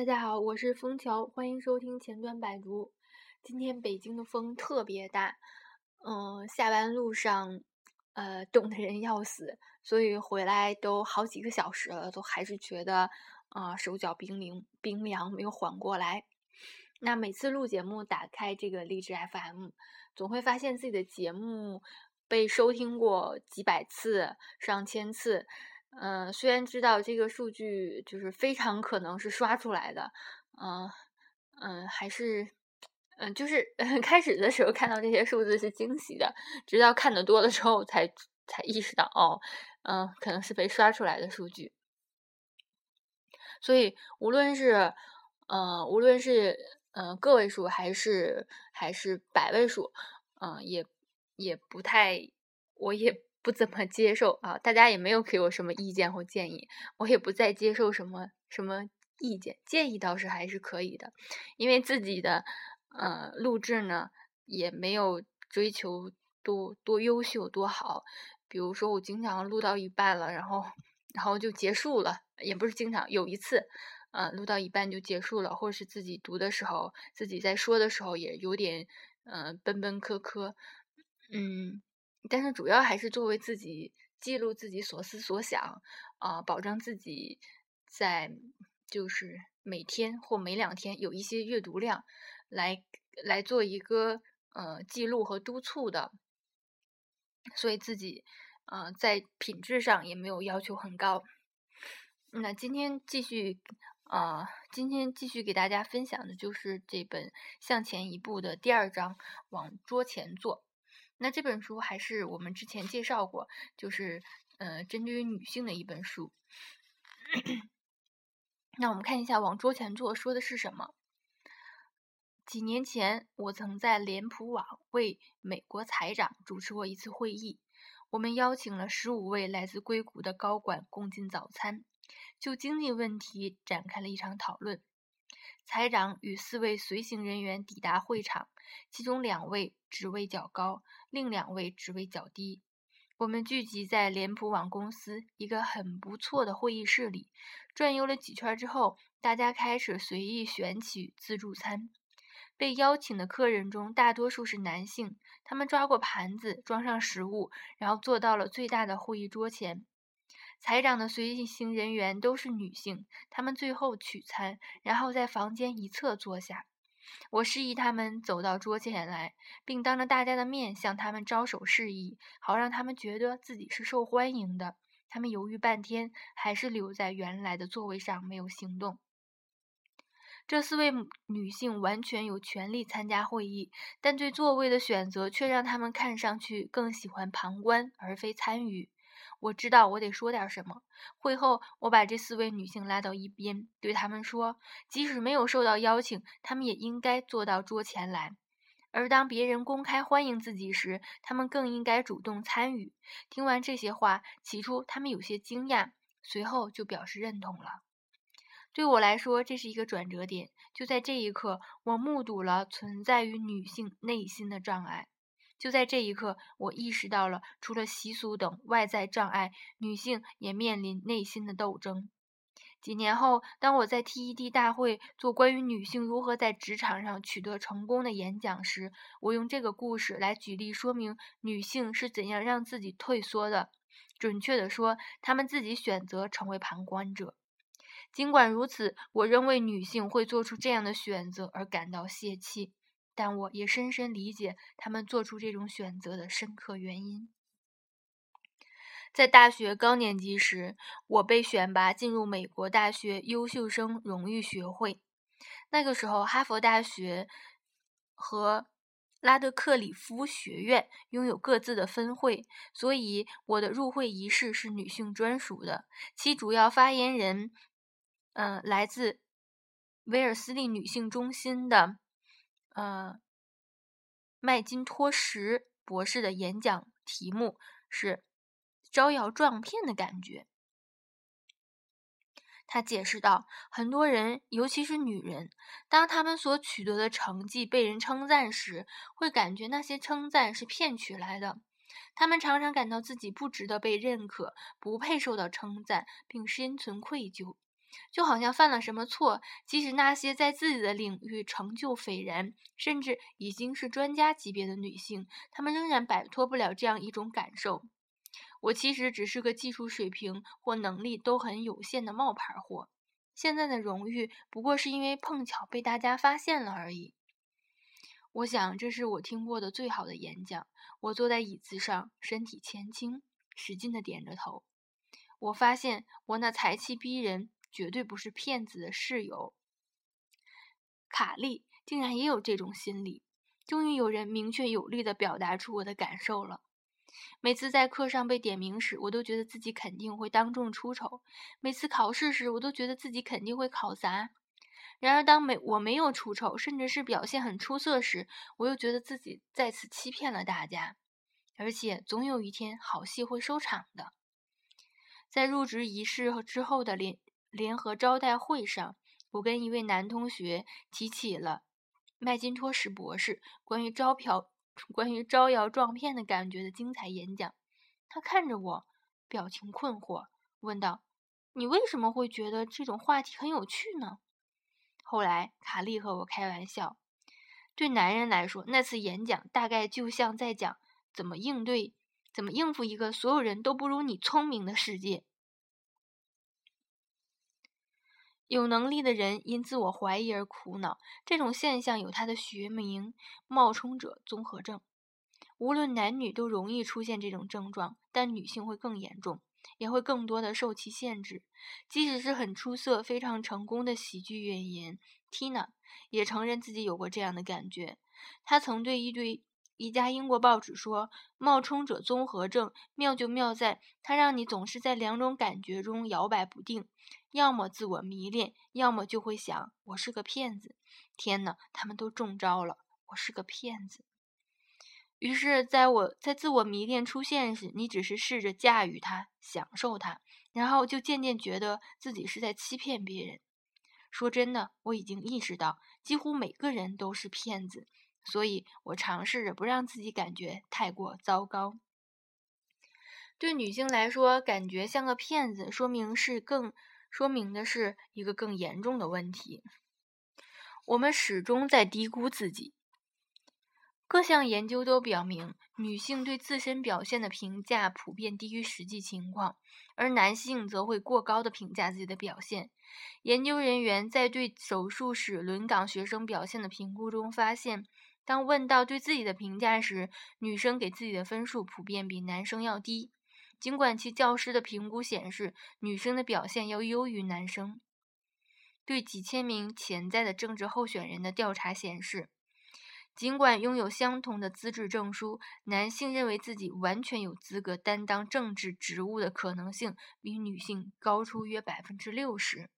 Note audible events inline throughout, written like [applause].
大家好，我是枫桥，欢迎收听前端百读。今天北京的风特别大，嗯，下班路上，呃，冻得人要死，所以回来都好几个小时了，都还是觉得啊手脚冰凉，冰凉没有缓过来。那每次录节目，打开这个励志 FM，总会发现自己的节目被收听过几百次、上千次。嗯，虽然知道这个数据就是非常可能是刷出来的，嗯嗯，还是嗯，就是 [laughs] 开始的时候看到这些数字是惊喜的，直到看得多了之后才才意识到，哦，嗯，可能是被刷出来的数据。所以无论是呃，无论是嗯个位数还是还是百位数，嗯，也也不太，我也。不怎么接受啊，大家也没有给我什么意见或建议，我也不再接受什么什么意见建议，倒是还是可以的，因为自己的呃录制呢也没有追求多多优秀多好，比如说我经常录到一半了，然后然后就结束了，也不是经常有一次，呃录到一半就结束了，或者是自己读的时候，自己在说的时候也有点嗯奔奔磕磕，嗯。但是主要还是作为自己记录自己所思所想，啊，保证自己在就是每天或每两天有一些阅读量，来来做一个呃记录和督促的，所以自己呃在品质上也没有要求很高。那今天继续啊，今天继续给大家分享的就是这本《向前一步》的第二章，往桌前坐。那这本书还是我们之前介绍过，就是呃，针对于女性的一本书。那我们看一下往桌前坐说的是什么。几年前，我曾在脸谱网为美国财长主持过一次会议，我们邀请了十五位来自硅谷的高管共进早餐，就经济问题展开了一场讨论。财长与四位随行人员抵达会场，其中两位职位较高，另两位职位较低。我们聚集在脸谱网公司一个很不错的会议室里，转悠了几圈之后，大家开始随意选取自助餐。被邀请的客人中，大多数是男性，他们抓过盘子，装上食物，然后坐到了最大的会议桌前。财长的随行人员都是女性，他们最后取餐，然后在房间一侧坐下。我示意他们走到桌前来，并当着大家的面向他们招手示意，好让他们觉得自己是受欢迎的。他们犹豫半天，还是留在原来的座位上没有行动。这四位女性完全有权利参加会议，但对座位的选择却让他们看上去更喜欢旁观而非参与。我知道我得说点什么。会后，我把这四位女性拉到一边，对她们说：“即使没有受到邀请，她们也应该坐到桌前来。而当别人公开欢迎自己时，她们更应该主动参与。”听完这些话，起初她们有些惊讶，随后就表示认同了。对我来说，这是一个转折点。就在这一刻，我目睹了存在于女性内心的障碍。就在这一刻，我意识到了，除了习俗等外在障碍，女性也面临内心的斗争。几年后，当我在 TED 大会做关于女性如何在职场上取得成功的演讲时，我用这个故事来举例说明女性是怎样让自己退缩的。准确地说，她们自己选择成为旁观者。尽管如此，我仍为女性会做出这样的选择而感到泄气。但我也深深理解他们做出这种选择的深刻原因。在大学高年级时，我被选拔进入美国大学优秀生荣誉学会。那个时候，哈佛大学和拉德克里夫学院拥有各自的分会，所以我的入会仪式是女性专属的。其主要发言人，嗯，来自威尔斯利女性中心的。呃，麦金托什博士的演讲题目是“招摇撞骗的感觉”。他解释道：“很多人，尤其是女人，当他们所取得的成绩被人称赞时，会感觉那些称赞是骗取来的。他们常常感到自己不值得被认可，不配受到称赞，并心存愧疚。就好像犯了什么错，即使那些在自己的领域成就斐然，甚至已经是专家级别的女性，她们仍然摆脱不了这样一种感受：我其实只是个技术水平或能力都很有限的冒牌货。现在的荣誉不过是因为碰巧被大家发现了而已。我想这是我听过的最好的演讲。我坐在椅子上，身体前倾，使劲地点着头。我发现我那才气逼人。绝对不是骗子的室友卡利，竟然也有这种心理。终于有人明确有力地表达出我的感受了。每次在课上被点名时，我都觉得自己肯定会当众出丑；每次考试时，我都觉得自己肯定会考砸。然而，当没我没有出丑，甚至是表现很出色时，我又觉得自己再次欺骗了大家。而且，总有一天好戏会收场的。在入职仪式之后的联。联合招待会上，我跟一位男同学提起了麦金托什博士关于招嫖、[laughs] 关于招摇撞骗的感觉的精彩演讲。他看着我，表情困惑，问道：“你为什么会觉得这种话题很有趣呢？”后来，卡利和我开玩笑：“对男人来说，那次演讲大概就像在讲怎么应对、怎么应付一个所有人都不如你聪明的世界。”有能力的人因自我怀疑而苦恼，这种现象有它的学名——冒充者综合症。无论男女都容易出现这种症状，但女性会更严重，也会更多的受其限制。即使是很出色、非常成功的喜剧演员 Tina，也承认自己有过这样的感觉。她曾对一对。一家英国报纸说：“冒充者综合症妙就妙在，它让你总是在两种感觉中摇摆不定，要么自我迷恋，要么就会想我是个骗子。天哪，他们都中招了！我是个骗子。于是，在我在自我迷恋出现时，你只是试着驾驭它，享受它，然后就渐渐觉得自己是在欺骗别人。说真的，我已经意识到，几乎每个人都是骗子。”所以我尝试着不让自己感觉太过糟糕。对女性来说，感觉像个骗子，说明是更说明的是一个更严重的问题。我们始终在低估自己。各项研究都表明，女性对自身表现的评价普遍低于实际情况，而男性则会过高的评价自己的表现。研究人员在对手术室轮岗学生表现的评估中发现。当问到对自己的评价时，女生给自己的分数普遍比男生要低，尽管其教师的评估显示女生的表现要优于男生。对几千名潜在的政治候选人的调查显示，尽管拥有相同的资质证书，男性认为自己完全有资格担当政治职务的可能性比女性高出约百分之六十。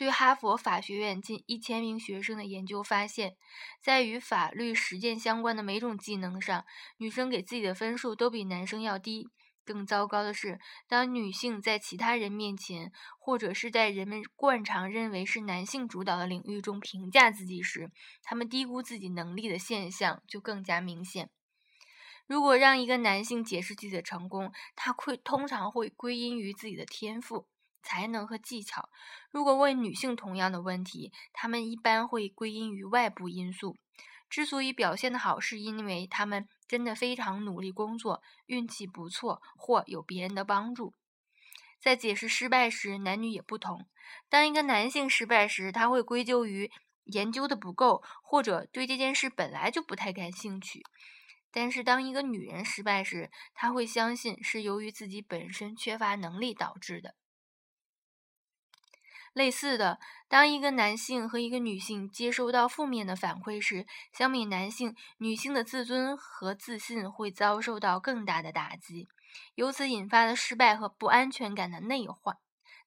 对哈佛法学院近一千名学生的研究发现，在与法律实践相关的每种技能上，女生给自己的分数都比男生要低。更糟糕的是，当女性在其他人面前，或者是在人们惯常认为是男性主导的领域中评价自己时，他们低估自己能力的现象就更加明显。如果让一个男性解释自己的成功，他会通常会归因于自己的天赋。才能和技巧。如果问女性同样的问题，她们一般会归因于外部因素。之所以表现得好，是因为她们真的非常努力工作，运气不错，或有别人的帮助。在解释失败时，男女也不同。当一个男性失败时，他会归咎于研究的不够，或者对这件事本来就不太感兴趣。但是，当一个女人失败时，他会相信是由于自己本身缺乏能力导致的。类似的，当一个男性和一个女性接收到负面的反馈时，相比男性，女性的自尊和自信会遭受到更大的打击，由此引发的失败和不安全感的内化，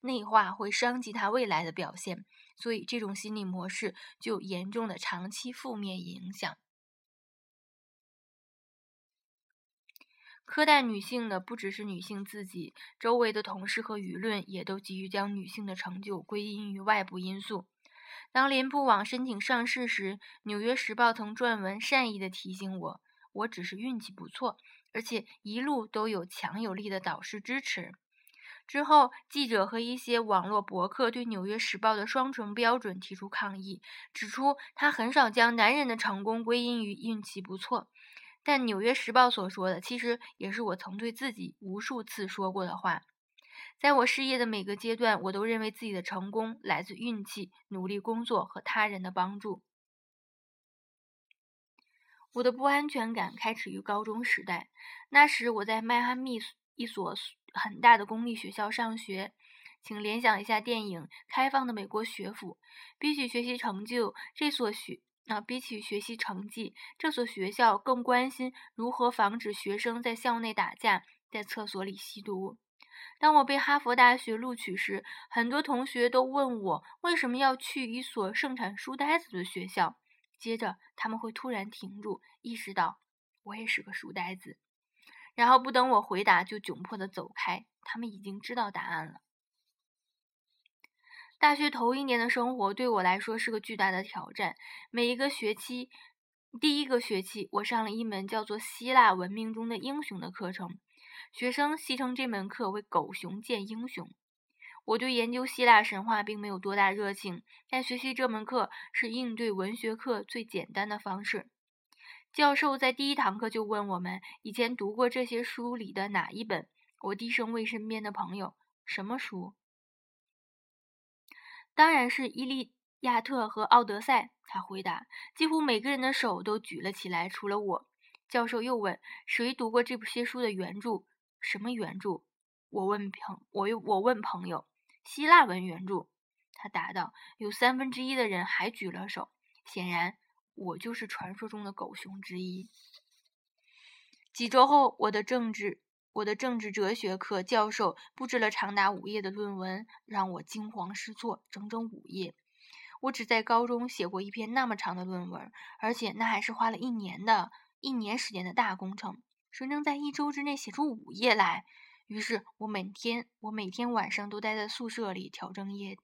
内化会伤及他未来的表现，所以这种心理模式就有严重的长期负面影响。苛待女性的不只是女性自己，周围的同事和舆论也都急于将女性的成就归因于外部因素。当林布网申请上市时，《纽约时报》曾撰文善意地提醒我：“我只是运气不错，而且一路都有强有力的导师支持。”之后，记者和一些网络博客对《纽约时报》的双重标准提出抗议，指出他很少将男人的成功归因于运气不错。但《纽约时报》所说的，其实也是我曾对自己无数次说过的话。在我事业的每个阶段，我都认为自己的成功来自运气、努力工作和他人的帮助。我的不安全感开始于高中时代，那时我在迈阿密一所很大的公立学校上学。请联想一下电影《开放的美国学府》。比起学习成就，这所学啊，比起学习成绩，这所学校更关心如何防止学生在校内打架，在厕所里吸毒。当我被哈佛大学录取时，很多同学都问我为什么要去一所盛产书呆子的学校。接着，他们会突然停住，意识到我也是个书呆子，然后不等我回答就窘迫地走开。他们已经知道答案了。大学头一年的生活对我来说是个巨大的挑战。每一个学期，第一个学期，我上了一门叫做《希腊文明中的英雄》的课程。学生戏称这门课为“狗熊见英雄”。我对研究希腊神话并没有多大热情，但学习这门课是应对文学课最简单的方式。教授在第一堂课就问我们以前读过这些书里的哪一本。我低声问身边的朋友：“什么书？”当然是《伊利亚特》和《奥德赛》。他回答。几乎每个人的手都举了起来，除了我。教授又问：“谁读过这部些书的原著？”什么原著？我问朋，我又我问朋友，希腊文原著。他答道：有三分之一的人还举了手。显然，我就是传说中的狗熊之一。几周后，我的政治，我的政治哲学课教授布置了长达五页的论文，让我惊慌失措，整整五页。我只在高中写过一篇那么长的论文，而且那还是花了一年的一年时间的大工程。谁能在一周之内写出五页来？于是我每天，我每天晚上都待在宿舍里挑灯夜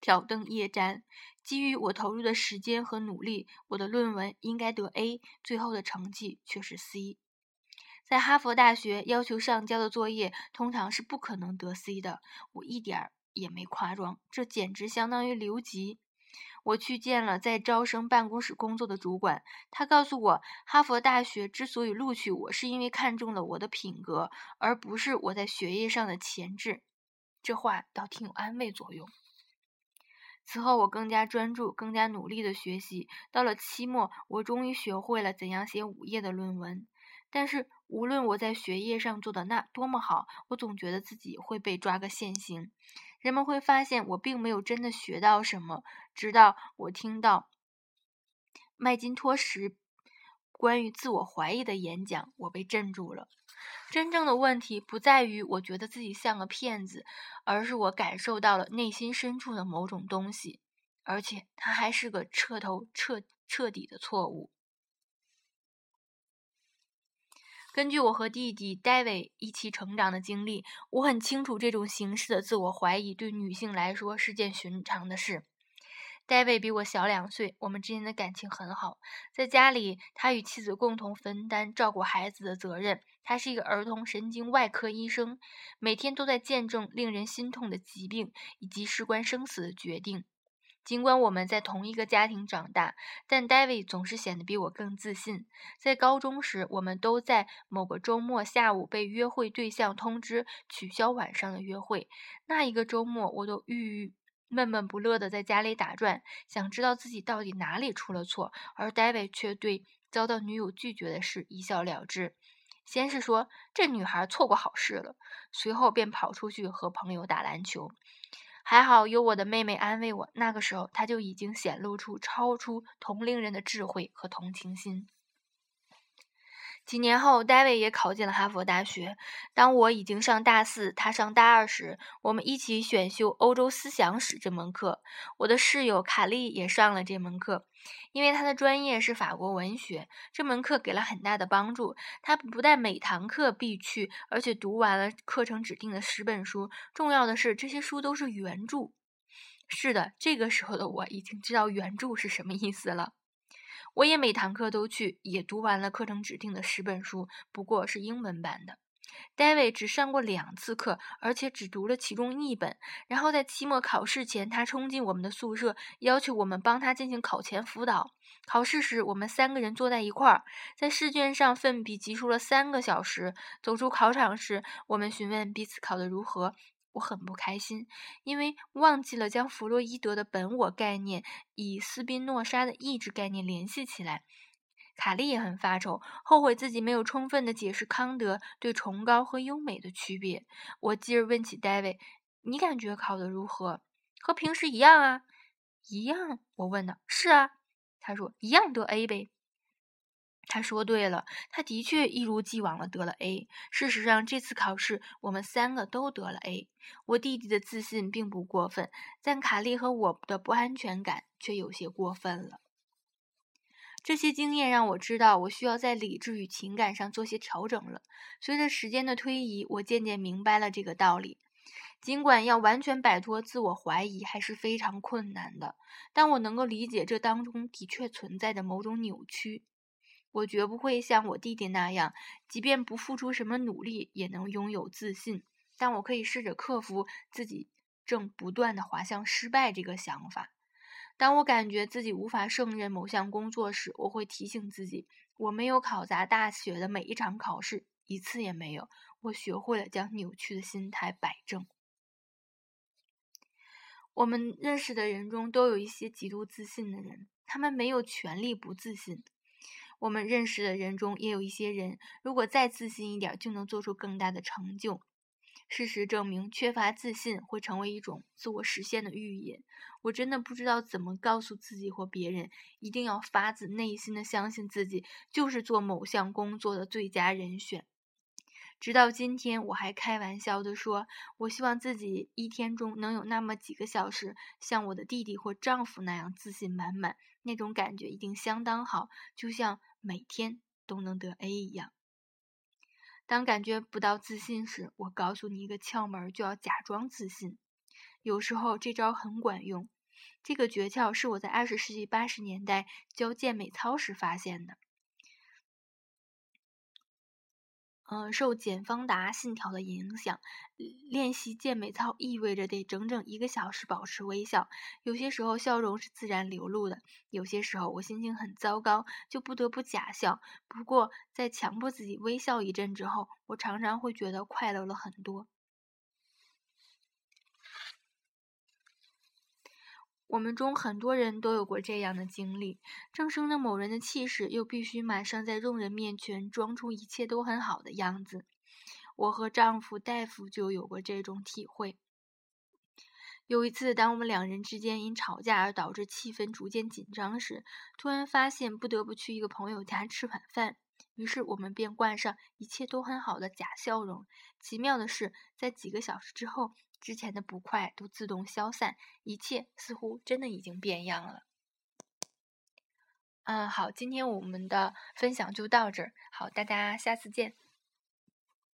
挑灯夜战。基于我投入的时间和努力，我的论文应该得 A，最后的成绩却是 C。在哈佛大学要求上交的作业通常是不可能得 C 的。我一点儿也没夸张，这简直相当于留级。我去见了在招生办公室工作的主管，他告诉我，哈佛大学之所以录取我，是因为看中了我的品格，而不是我在学业上的潜质。这话倒挺有安慰作用。此后，我更加专注、更加努力的学习。到了期末，我终于学会了怎样写五页的论文。但是，无论我在学业上做的那多么好，我总觉得自己会被抓个现行。人们会发现我并没有真的学到什么，直到我听到麦金托什关于自我怀疑的演讲，我被镇住了。真正的问题不在于我觉得自己像个骗子，而是我感受到了内心深处的某种东西，而且它还是个彻头彻彻底的错误。根据我和弟弟 David 一起成长的经历，我很清楚这种形式的自我怀疑对女性来说是件寻常的事。David 比我小两岁，我们之间的感情很好。在家里，他与妻子共同分担照顾孩子的责任。他是一个儿童神经外科医生，每天都在见证令人心痛的疾病以及事关生死的决定。尽管我们在同一个家庭长大，但 David 总是显得比我更自信。在高中时，我们都在某个周末下午被约会对象通知取消晚上的约会。那一个周末，我都郁郁闷闷不乐的在家里打转，想知道自己到底哪里出了错。而 David 却对遭到女友拒绝的事一笑了之，先是说这女孩错过好事了，随后便跑出去和朋友打篮球。还好有我的妹妹安慰我，那个时候她就已经显露出超出同龄人的智慧和同情心。几年后，David 也考进了哈佛大学。当我已经上大四，他上大二时，我们一起选修欧洲思想史这门课。我的室友卡利也上了这门课，因为他的专业是法国文学。这门课给了很大的帮助。他不但每堂课必去，而且读完了课程指定的十本书。重要的是，这些书都是原著。是的，这个时候的我已经知道原著是什么意思了。我也每堂课都去，也读完了课程指定的十本书，不过是英文版的。David 只上过两次课，而且只读了其中一本。然后在期末考试前，他冲进我们的宿舍，要求我们帮他进行考前辅导。考试时，我们三个人坐在一块儿，在试卷上奋笔疾书了三个小时。走出考场时，我们询问彼此考得如何。我很不开心，因为忘记了将弗洛伊德的本我概念与斯宾诺莎的意志概念联系起来。卡利也很发愁，后悔自己没有充分的解释康德对崇高和优美的区别。我继而问起戴维：“你感觉考得如何？和平时一样啊？”“一样？”我问道。“是啊。”他说，“一样得 A 呗。”他说对了，他的确一如既往的得了 A。事实上，这次考试我们三个都得了 A。我弟弟的自信并不过分，但卡利和我的不安全感却有些过分了。这些经验让我知道，我需要在理智与情感上做些调整了。随着时间的推移，我渐渐明白了这个道理。尽管要完全摆脱自我怀疑还是非常困难的，但我能够理解这当中的确存在着某种扭曲。我绝不会像我弟弟那样，即便不付出什么努力也能拥有自信。但我可以试着克服自己正不断的滑向失败这个想法。当我感觉自己无法胜任某项工作时，我会提醒自己，我没有考砸大学的每一场考试，一次也没有。我学会了将扭曲的心态摆正。我们认识的人中都有一些极度自信的人，他们没有权利不自信。我们认识的人中也有一些人，如果再自信一点，就能做出更大的成就。事实证明，缺乏自信会成为一种自我实现的预言。我真的不知道怎么告诉自己或别人，一定要发自内心的相信自己就是做某项工作的最佳人选。直到今天，我还开玩笑地说：“我希望自己一天中能有那么几个小时，像我的弟弟或丈夫那样自信满满，那种感觉一定相当好，就像每天都能得 A 一样。”当感觉不到自信时，我告诉你一个窍门，就要假装自信。有时候这招很管用。这个诀窍是我在二十世纪八十年代教健美操时发现的。嗯，受简方达信条的影响，练习健美操意味着得整整一个小时保持微笑。有些时候笑容是自然流露的，有些时候我心情很糟糕，就不得不假笑。不过在强迫自己微笑一阵之后，我常常会觉得快乐了很多。我们中很多人都有过这样的经历：正生着某人的气势，又必须马上在众人面前装出一切都很好的样子。我和丈夫大夫就有过这种体会。有一次，当我们两人之间因吵架而导致气氛逐渐紧张时，突然发现不得不去一个朋友家吃晚饭，于是我们便冠上“一切都很好的”假笑容。奇妙的是，在几个小时之后。之前的不快都自动消散，一切似乎真的已经变样了。嗯，好，今天我们的分享就到这儿，好，大家下次见。